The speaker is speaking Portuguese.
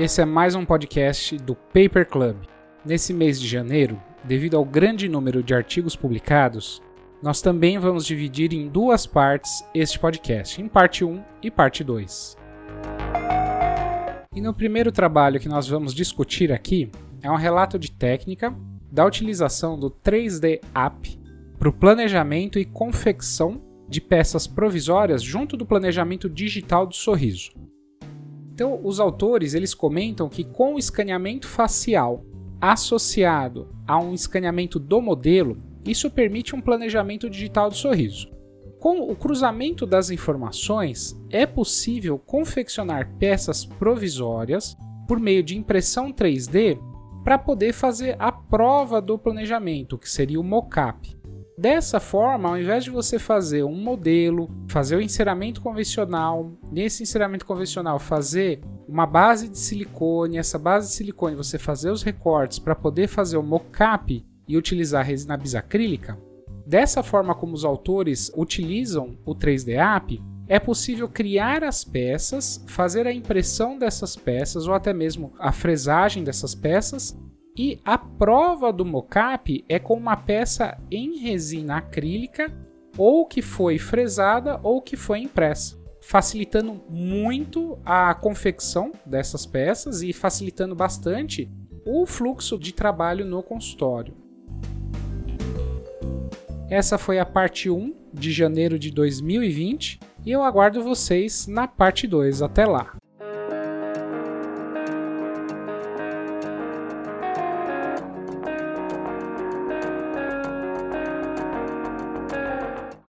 Esse é mais um podcast do Paper Club. Nesse mês de janeiro, devido ao grande número de artigos publicados, nós também vamos dividir em duas partes este podcast, em parte 1 e parte 2. E no primeiro trabalho que nós vamos discutir aqui é um relato de técnica da utilização do 3D App para o planejamento e confecção de peças provisórias junto do planejamento digital do sorriso. Então, os autores eles comentam que com o escaneamento facial associado a um escaneamento do modelo, isso permite um planejamento digital do sorriso. Com o cruzamento das informações, é possível confeccionar peças provisórias por meio de impressão 3D para poder fazer a prova do planejamento, que seria o mockup. Dessa forma, ao invés de você fazer um modelo, fazer o enceramento convencional, nesse enceramento convencional fazer uma base de silicone, essa base de silicone você fazer os recortes para poder fazer o mockup e utilizar resina bisacrílica, dessa forma como os autores utilizam o 3D App, é possível criar as peças, fazer a impressão dessas peças ou até mesmo a fresagem dessas peças. E a prova do mocap é com uma peça em resina acrílica ou que foi fresada ou que foi impressa, facilitando muito a confecção dessas peças e facilitando bastante o fluxo de trabalho no consultório. Essa foi a parte 1 de janeiro de 2020 e eu aguardo vocês na parte 2. Até lá!